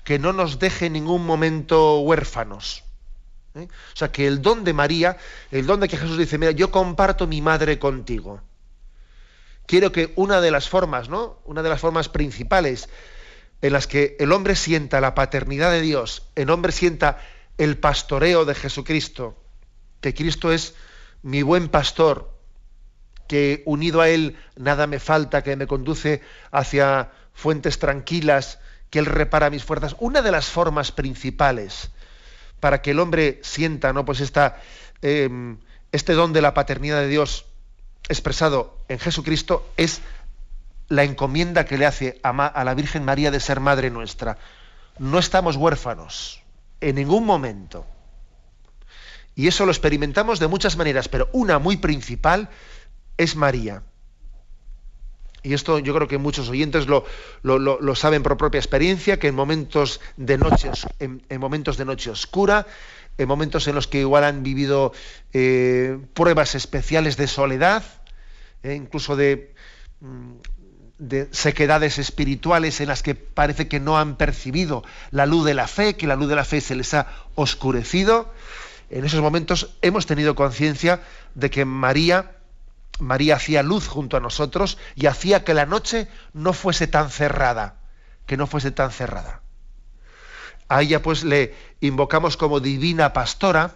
que no nos deje en ningún momento huérfanos. ¿eh? O sea, que el don de María, el don de que Jesús dice, mira, yo comparto mi madre contigo. Quiero que una de las formas, ¿no? Una de las formas principales en las que el hombre sienta la paternidad de Dios, el hombre sienta el pastoreo de Jesucristo, que Cristo es mi buen pastor, que unido a Él nada me falta, que me conduce hacia fuentes tranquilas, que Él repara mis fuerzas. Una de las formas principales para que el hombre sienta ¿no? pues esta, em, este don de la paternidad de Dios expresado en Jesucristo es la encomienda que le hace a, a la Virgen María de ser madre nuestra. No estamos huérfanos en ningún momento. Y eso lo experimentamos de muchas maneras, pero una muy principal es María. Y esto yo creo que muchos oyentes lo, saben por propia experiencia, que en momentos de noche, en, momentos de noche oscura, en momentos en los que igual han vivido eh, pruebas especiales de soledad, eh, incluso mm, de sequedades espirituales en las que parece que no han percibido la luz de la fe, que la luz de la fe se les ha oscurecido, en esos momentos hemos tenido conciencia de que María María hacía luz junto a nosotros y hacía que la noche no fuese tan cerrada, que no fuese tan cerrada. A ella pues le invocamos como divina pastora,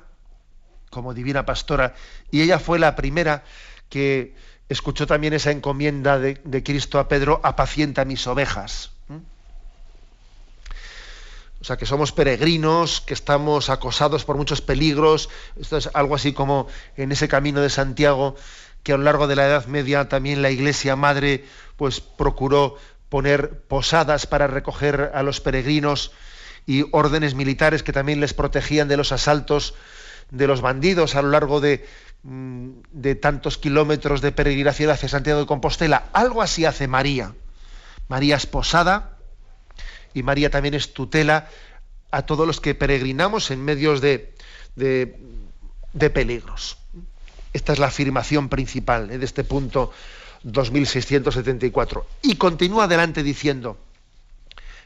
como divina pastora, y ella fue la primera que escuchó también esa encomienda de, Cristo a Pedro, apacienta mis ovejas. O sea, que somos peregrinos, que estamos acosados por muchos peligros. Esto es algo así como en ese camino de Santiago que a lo largo de la Edad Media también la Iglesia Madre pues procuró poner posadas para recoger a los peregrinos y órdenes militares que también les protegían de los asaltos de los bandidos a lo largo de, mm, tantos kilómetros de peregrinación hacia Santiago de Compostela. Algo así hace María. María es posada y María también es tutela a todos los que peregrinamos en medios de, de, de peligros. Esta es la afirmación principal ¿eh? de este punto 2674. Y continúa adelante diciendo,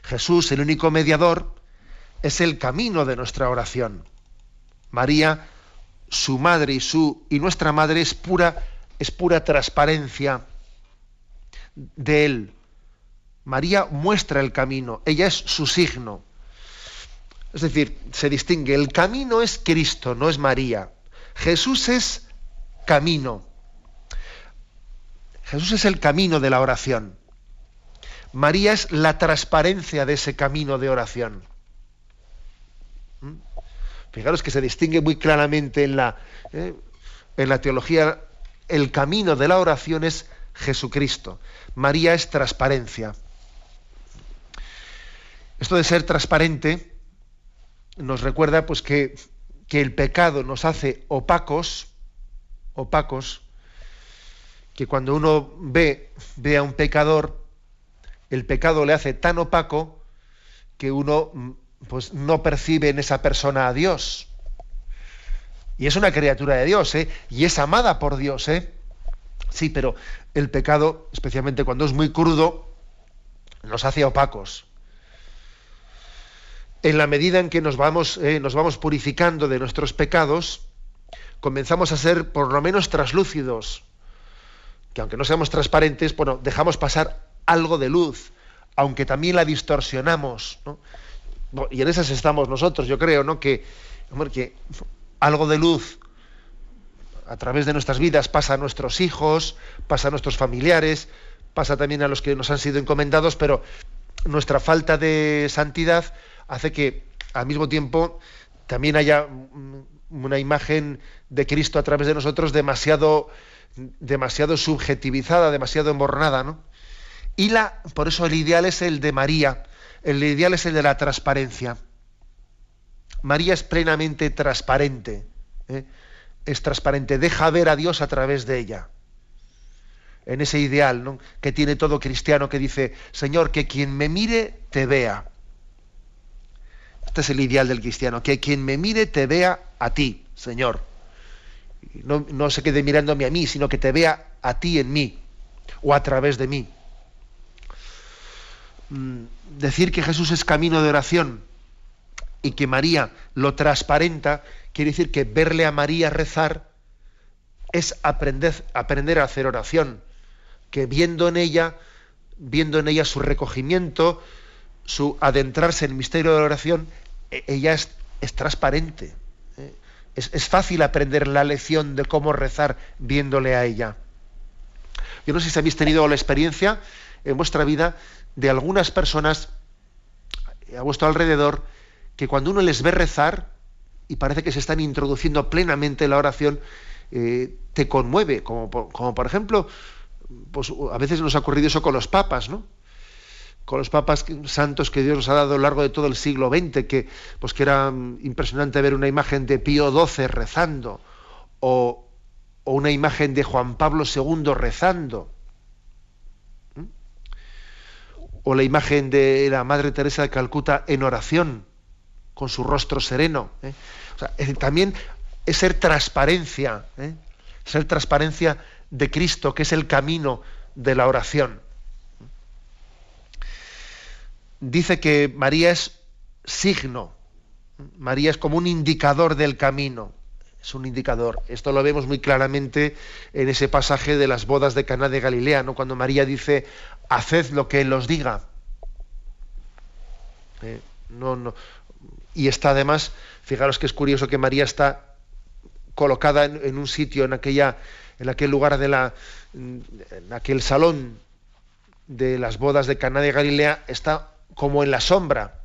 Jesús, el único mediador, es el camino de nuestra oración. María, su madre y y nuestra madre es pura es pura transparencia de él. María muestra el camino, ella es su signo. Es decir, se distingue, el camino es Cristo, no es María. Jesús es camino. Jesús es el camino de la oración. María es la transparencia de ese camino de oración. ¿Mm? Fijaros que se distingue muy claramente en la, ¿eh? en la teología, el camino de la oración es Jesucristo. María es transparencia. Esto de ser transparente nos recuerda pues, que, que el pecado nos hace opacos opacos, que cuando uno ve, ve a un pecador, el pecado le hace tan opaco que uno mm, pues, no percibe en esa persona a Dios. Y es una criatura de Dios, ¿eh? Y es amada por Dios, ¿eh? Sí, pero el pecado, especialmente cuando es muy crudo, nos hace opacos. En la medida en que nos vamos, eh, nos vamos purificando de nuestros pecados, comenzamos a ser por lo menos traslúcidos, que aunque no seamos transparentes, bueno, dejamos pasar algo de luz, aunque también la distorsionamos. Y en esas estamos nosotros, yo creo, ¿no? Que, que algo de luz a través de nuestras vidas pasa a nuestros hijos, pasa a nuestros familiares, pasa también a los que nos han sido encomendados, pero nuestra falta de santidad hace que al mismo tiempo también haya una imagen de Cristo a través de nosotros demasiado, demasiado subjetivizada, demasiado embornada, ¿no? Y la, por eso el ideal es el de María, el ideal es el de la transparencia. María es plenamente transparente, ¿eh? es transparente, deja ver a Dios a través de ella. En ese ideal que tiene todo cristiano que dice, Señor, que quien me mire te vea. Este es el ideal del cristiano, que quien me mire te vea a ti, Señor. No, no se quede mirándome a mí, sino que te vea a ti en mí o a través de mí. Mm, decir que Jesús es camino de oración y que María lo transparenta, quiere decir que verle a María rezar es aprender, aprender a hacer oración, que viendo en ella, viendo en ella su recogimiento, su adentrarse en el misterio de la oración, e, ella es, transparente. Es, fácil aprender la lección de cómo rezar viéndole a ella. Yo no sé si habéis tenido la experiencia en vuestra vida de algunas personas a vuestro alrededor que cuando uno les ve rezar y parece que se están introduciendo plenamente en la oración, eh, te conmueve, como por, ejemplo, pues a veces nos ha ocurrido eso con los papas, ¿no? Con los papas santos que Dios nos ha dado a lo largo de todo el siglo XX, que, pues que era impresionante ver una imagen de Pío XII rezando, o, o una imagen de Juan Pablo II rezando o la imagen de la Madre Teresa de Calcuta en oración, con su rostro sereno. ¿eh? también es ser transparencia, ¿eh? ser transparencia de Cristo, que es el camino de la oración. Dice que María es signo, María es como un indicador del camino, es un indicador. Esto lo vemos muy claramente en ese pasaje de las bodas de Caná de Galilea, ¿no? cuando María dice, haced lo que Él os diga. Eh, no, no. Y está además, fijaros que es curioso que María está colocada en, un sitio, en, aquella, en aquel lugar de la, en aquel salón de las bodas de Caná de Galilea, está como en la sombra,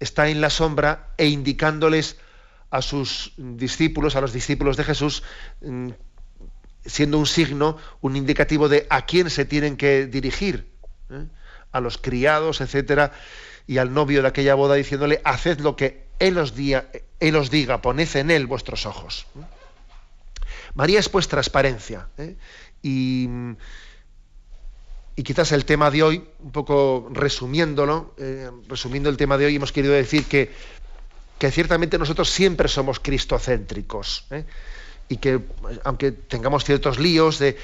está en la sombra e indicándoles a sus discípulos, a los discípulos de Jesús, mm, siendo un signo, un indicativo de a quién se tienen que dirigir, ¿eh? a los criados, etcétera, y al novio de aquella boda diciéndole, haced lo que él os, diga, él os diga poned en él vuestros ojos. ¿eh? María es pues transparencia. ¿eh? Y, y, quizás el tema de hoy, un poco resumiéndolo, resumiendo el tema de hoy, hemos querido decir que, que ciertamente nosotros siempre somos cristocéntricos y que aunque tengamos ciertos líos de,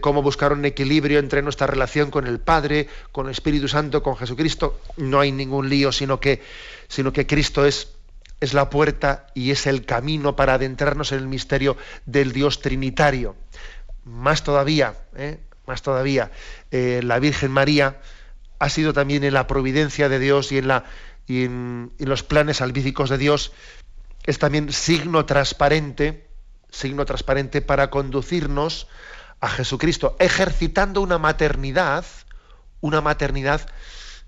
cómo buscar un equilibrio entre nuestra relación con el Padre, con el Espíritu Santo, con Jesucristo, no hay ningún lío, sino que, sino que Cristo es, es la puerta y es el camino para adentrarnos en el misterio del Dios Trinitario. Más todavía, ¿eh? Más todavía, eh, la Virgen María ha sido también en la providencia de Dios y en, los planes salvíficos de Dios, es también signo transparente signo transparente para conducirnos a Jesucristo, ejercitando una maternidad, una maternidad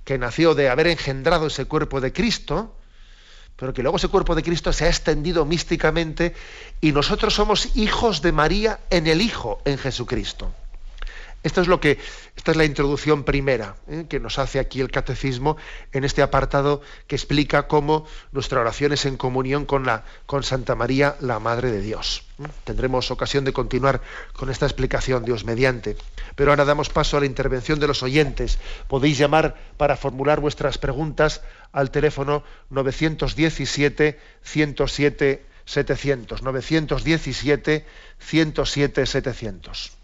que nació de haber engendrado ese cuerpo de Cristo, pero que luego ese cuerpo de Cristo se ha extendido místicamente y nosotros somos hijos de María en el Hijo, en Jesucristo. Esto es lo que, esta es la introducción primera ¿eh? que nos hace aquí el catecismo en este apartado que explica cómo nuestra oración es en comunión con, la, con Santa María, la Madre de Dios. ¿eh? Tendremos ocasión de continuar con esta explicación, Dios mediante. Pero ahora damos paso a la intervención de los oyentes. Podéis llamar para formular vuestras preguntas al teléfono 917 107 700. 917 107 700.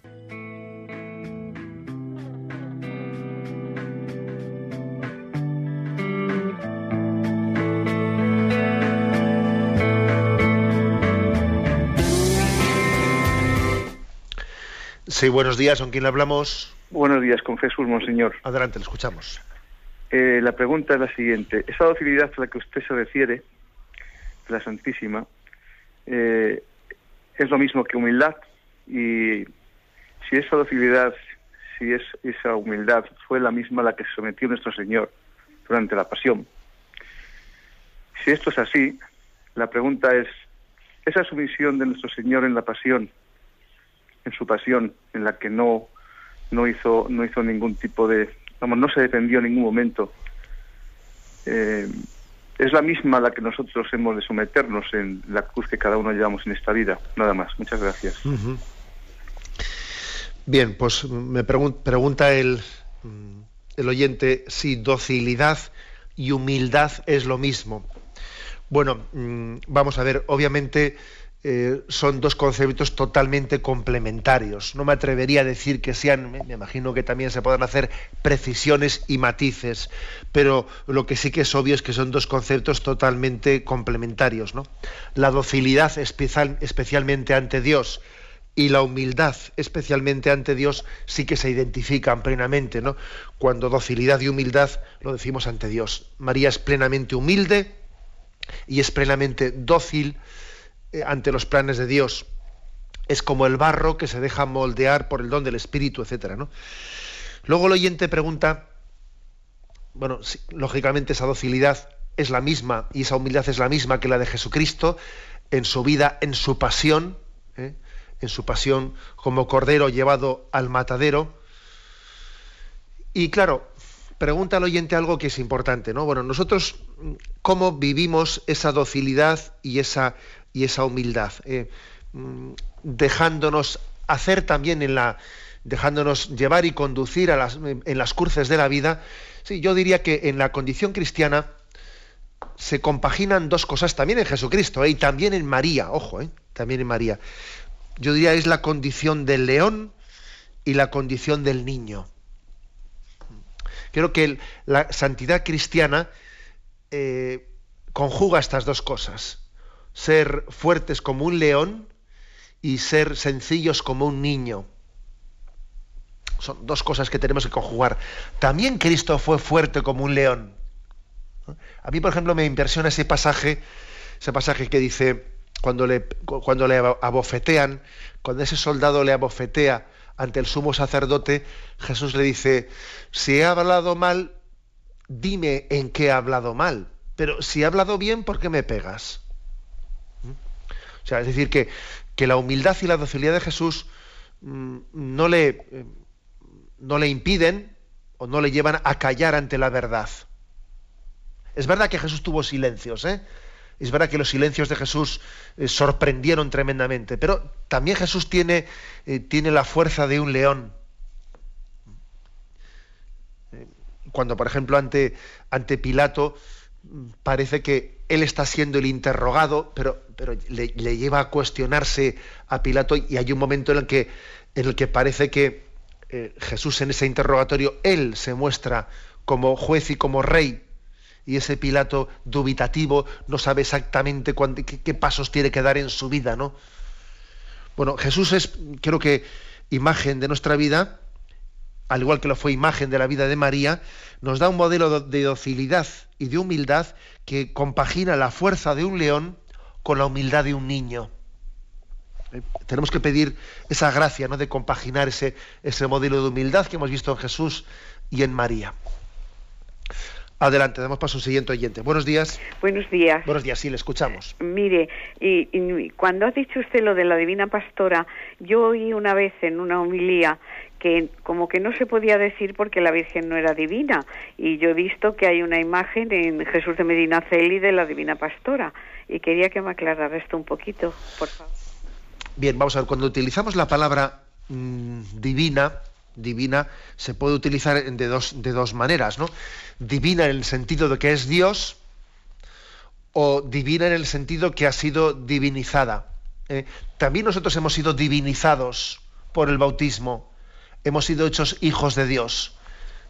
Sí, buenos días, ¿con quién le hablamos? Buenos días, con Jesús, monseñor. Adelante, le escuchamos. Eh, la pregunta es la siguiente. Esa docilidad a la que usted se refiere, la Santísima, eh, es lo mismo que humildad. Y si esa docilidad, si es, esa humildad fue la misma a la que se sometió nuestro Señor durante la pasión, si esto es así, la pregunta es, ¿esa sumisión de nuestro Señor en la pasión en su pasión, en la que no, no, hizo, no hizo ningún tipo de, vamos, no se defendió en ningún momento. Eh, es la misma a la que nosotros hemos de someternos en la cruz que cada uno llevamos en esta vida. Nada más. Muchas gracias. Bien, pues me pregunta el, el oyente si docilidad y humildad es lo mismo. Bueno, mm, vamos a ver, obviamente eh, son dos conceptos totalmente complementarios. No me atrevería a decir que sean, me imagino que también se puedan hacer precisiones y matices, pero lo que sí que es obvio es que son dos conceptos totalmente complementarios. ¿no? La docilidad especial, especialmente ante Dios y la humildad especialmente ante Dios sí que se identifican plenamente. ¿no? Cuando docilidad y humildad lo decimos ante Dios. María es plenamente humilde y es plenamente dócil ante los planes de Dios. Es como el barro que se deja moldear por el don del Espíritu, etc. ¿no? Luego el oyente pregunta, bueno, lógicamente esa docilidad es la misma y esa humildad es la misma que la de Jesucristo en su vida, en su pasión, ¿eh? en su pasión como cordero llevado al matadero. Y claro, pregunta al oyente algo que es importante, ¿no? Bueno, nosotros, ¿cómo vivimos esa docilidad y esa y esa humildad, eh, mm, dejándonos hacer también en la, dejándonos llevar y conducir en las cruces de la vida. Sí, yo diría que en la condición cristiana se compaginan dos cosas también en Jesucristo eh, y también en María, ojo, eh, también en María. Yo diría es la condición del león y la condición del niño. Creo que la santidad cristiana conjuga estas dos cosas ser fuertes como un león y ser sencillos como un niño. Son dos cosas que tenemos que conjugar. También Cristo fue fuerte como un león. A mí, por ejemplo, me impresiona ese pasaje, ese pasaje que dice, cuando le, cuando le abofetean, cuando ese soldado le abofetea ante el sumo sacerdote, Jesús le dice, si he hablado mal, dime en qué he hablado mal. Pero si he hablado bien, ¿por qué me pegas? O sea, es decir, que, que la humildad y la docilidad de Jesús mm, no, le, eh, no le impiden o no le llevan a callar ante la verdad. Es verdad que Jesús tuvo silencios, ¿eh? Es verdad que los silencios de Jesús eh, sorprendieron tremendamente, pero también Jesús tiene, eh, tiene la fuerza de un león. Cuando, por ejemplo, ante, ante Pilato parece que él está siendo el interrogado, pero, pero le, lleva a cuestionarse a Pilato y hay un momento en el que, en el que parece que eh, Jesús en ese interrogatorio, él se muestra como juez y como rey, y ese Pilato dubitativo no sabe exactamente qué, pasos tiene que dar en su vida, ¿no? Bueno, Jesús es, creo que, imagen de nuestra vida, al igual que lo fue imagen de la vida de María, nos da un modelo de docilidad y de humildad que compagina la fuerza de un león con la humildad de un niño. Eh, tenemos que pedir esa gracia ¿no? de compaginar ese, ese modelo de humildad que hemos visto en Jesús y en María. Adelante, damos paso al siguiente oyente. Buenos días. Buenos días. Buenos días, sí, le escuchamos. Mire, y, cuando ha dicho usted lo de la Divina Pastora, yo oí una vez en una homilía que como que no se podía decir porque la Virgen no era divina. Y yo he visto que hay una imagen en Jesús de Medina Celi de la Divina Pastora. Y quería que me aclarara esto un poquito, por favor. Bien, vamos a ver, cuando utilizamos la palabra mm, divina, divina se puede utilizar de dos, de dos maneras, ¿no? Divina en el sentido de que es Dios o divina en el sentido que ha sido divinizada. ¿eh? también nosotros hemos sido divinizados por el bautismo, hemos sido hechos hijos de Dios.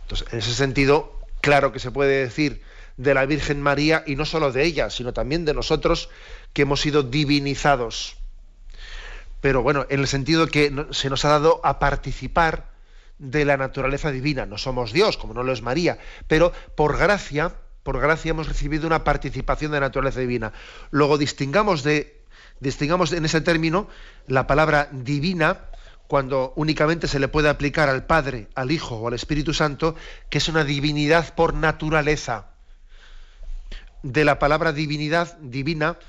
Entonces, en ese sentido, claro que se puede decir de la Virgen María y no solo de ella, sino también de nosotros que hemos sido divinizados. Pero bueno, en el sentido que se nos ha dado a participar de la naturaleza divina. No somos Dios, como no lo es María, pero por gracia, por gracia hemos recibido una participación de la naturaleza divina. Luego distingamos de distingamos en ese término la palabra divina cuando únicamente se le puede aplicar al Padre, al Hijo o al Espíritu Santo, que es una divinidad por naturaleza. De la palabra divinidad, divina,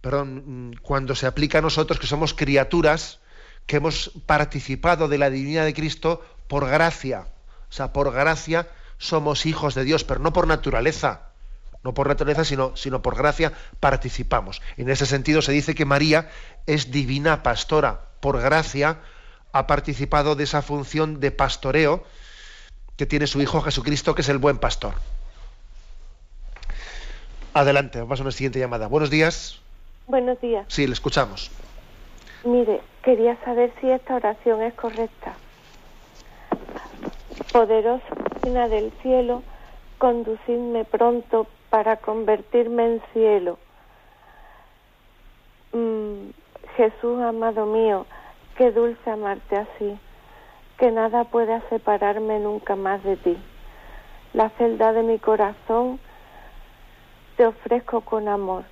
perdón, cuando se aplica a nosotros que somos criaturas, que hemos participado de la divinidad de Cristo por gracia. O sea, por gracia somos hijos de Dios, pero no por naturaleza. No por naturaleza, sino, sino por gracia participamos. En ese sentido se dice que María es divina pastora. Por gracia ha participado de esa función de pastoreo que tiene su Hijo Jesucristo, que es el buen pastor. Adelante, vamos a una siguiente llamada. Buenos días. Buenos días. Sí, le escuchamos. Mire, quería saber si esta oración es correcta. Poderosa Reina del cielo, conducidme pronto para convertirme en cielo. Mm, Jesús, amado mío, Qué dulce amarte así, que nada pueda separarme nunca más de ti. La celda de mi corazón te ofrezco con amor,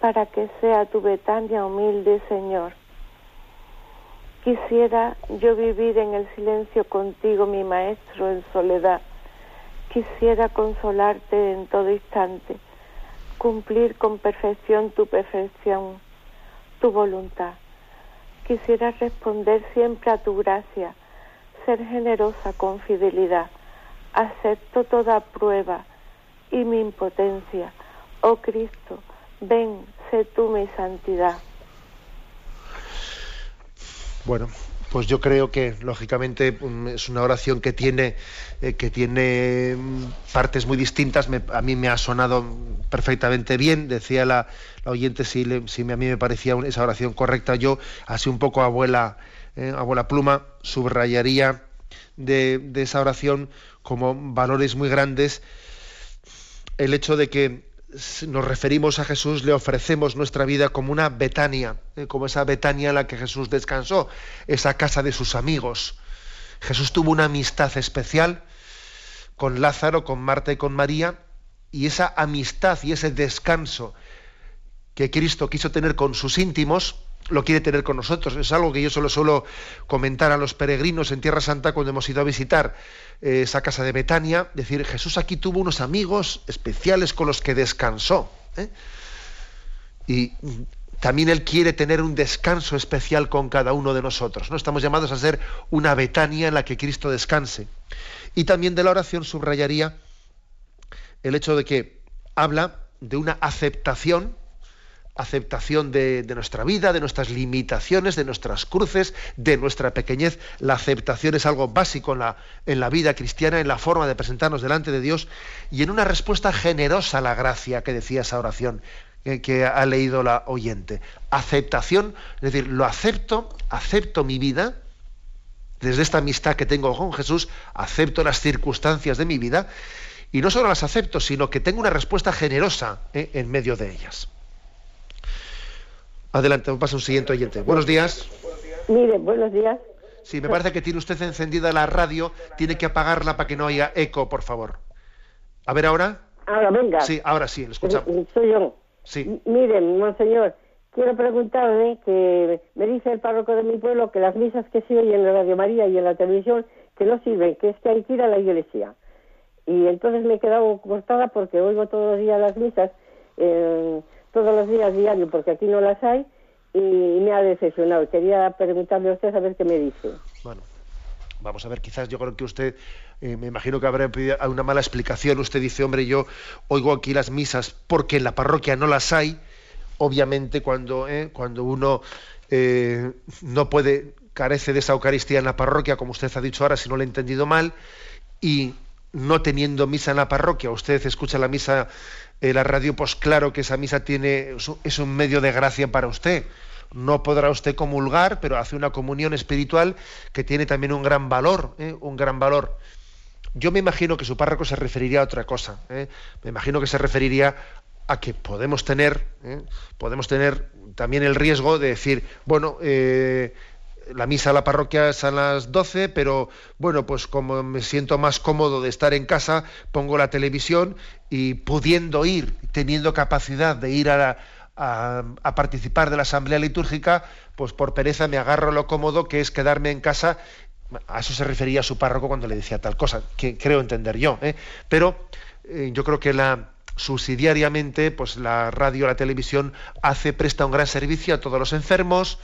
para que sea tu Betania humilde, Señor. Quisiera yo vivir en el silencio contigo, mi Maestro, en soledad. Quisiera consolarte en todo instante, cumplir con perfección tu perfección, tu voluntad quisiera responder siempre a tu gracia, ser generosa con fidelidad. Acepto toda prueba y mi impotencia. Oh Cristo, ven, sé tú mi santidad. Bueno, pues yo creo que lógicamente mm, es una oración que tiene eh, que tiene mm, partes muy distintas. a mí me ha sonado perfectamente bien. Decía la, oyente si, si, a mí me parecía esa oración correcta. Yo, así un poco abuela, eh, abuela pluma, subrayaría de esa oración como valores muy grandes el hecho de que nos referimos a Jesús, le ofrecemos nuestra vida como una Betania, ¿eh? como esa Betania en la que Jesús descansó, esa casa de sus amigos. Jesús tuvo una amistad especial con Lázaro, con Marta y con María, y esa amistad y ese descanso que Cristo quiso tener con sus íntimos, lo quiere tener con nosotros. Es algo que yo solo suelo comentar a los peregrinos en Tierra Santa cuando hemos ido a visitar eh, esa casa de Betania. Decir, Jesús aquí tuvo unos amigos especiales con los que descansó. ¿eh? Y también Él quiere tener un descanso especial con cada uno de nosotros. ¿no? Estamos llamados a ser una Betania en la que Cristo descanse. Y también de la oración subrayaría el hecho de que habla de una aceptación aceptación de, nuestra vida, de nuestras limitaciones, de nuestras cruces, de nuestra pequeñez. La aceptación es algo básico en la, vida cristiana, en la forma de presentarnos delante de Dios y en una respuesta generosa a la gracia que decía esa oración que, que ha leído la oyente. Aceptación, es decir, lo acepto, acepto mi vida, desde esta amistad que tengo con Jesús, acepto las circunstancias de mi vida y no solo las acepto, sino que tengo una respuesta generosa ¿eh? en medio de ellas. Adelante, pasa un siguiente oyente. Buenos días. Mire, buenos días. Sí, me parece que tiene usted encendida la radio, tiene que apagarla para que no haya eco, por favor. A ver ahora. Ahora, venga. Sí, ahora sí, lo escuchamos. Eh, soy yo. Sí. Miren, monseñor, quiero preguntarle que me dice el párroco de mi pueblo que las misas que se oyen en la Radio María y en la televisión que no sirven, que es que hay que ir a la iglesia. Y entonces me he quedado cortada porque oigo todos los días las misas. Eh, todos los días diario porque aquí no las hay y me ha decepcionado. Quería preguntarle a usted a ver qué me dice. Bueno, vamos a ver, quizás yo creo que usted, eh, me imagino que habrá pedido una mala explicación. Usted dice, hombre, yo oigo aquí las misas porque en la parroquia no las hay. Obviamente cuando, eh, cuando uno eh, no puede carece de esa Eucaristía en la parroquia, como usted ha dicho ahora, si no lo he entendido mal, y no teniendo misa en la parroquia, usted escucha la misa en la radio, pues claro que esa misa tiene, es un medio de gracia para usted. No podrá usted comulgar, pero hace una comunión espiritual que tiene también un gran valor, ¿eh? un gran valor. Yo me imagino que su párroco se referiría a otra cosa. ¿eh? Me imagino que se referiría a que podemos tener, ¿eh? podemos tener también el riesgo de decir, bueno, la misa a la parroquia es a las 12, pero bueno, pues como me siento más cómodo de estar en casa, pongo la televisión y pudiendo ir, teniendo capacidad de ir a, a, participar de la asamblea litúrgica, pues por pereza me agarro lo cómodo que es quedarme en casa. A eso se refería su párroco cuando le decía tal cosa, que creo entender yo. ¿eh? Pero eh, yo creo que la subsidiariamente, pues la radio, la televisión hace, presta un gran servicio a todos los enfermos,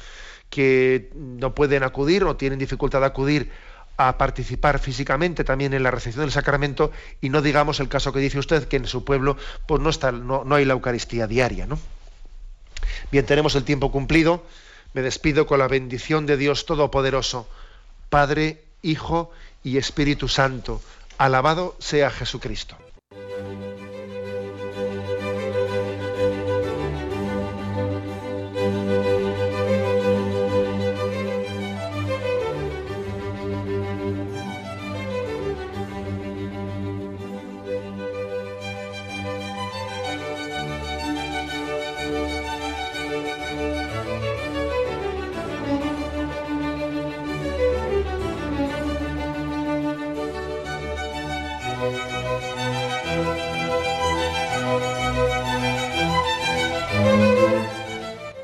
que no pueden acudir o tienen dificultad de acudir a participar físicamente también en la recepción del sacramento y no digamos el caso que dice usted que en su pueblo pues no está no, no hay la Eucaristía diaria, ¿no? Bien, tenemos el tiempo cumplido. Me despido con la bendición de Dios Todopoderoso, Padre, Hijo y Espíritu Santo. Alabado sea Jesucristo.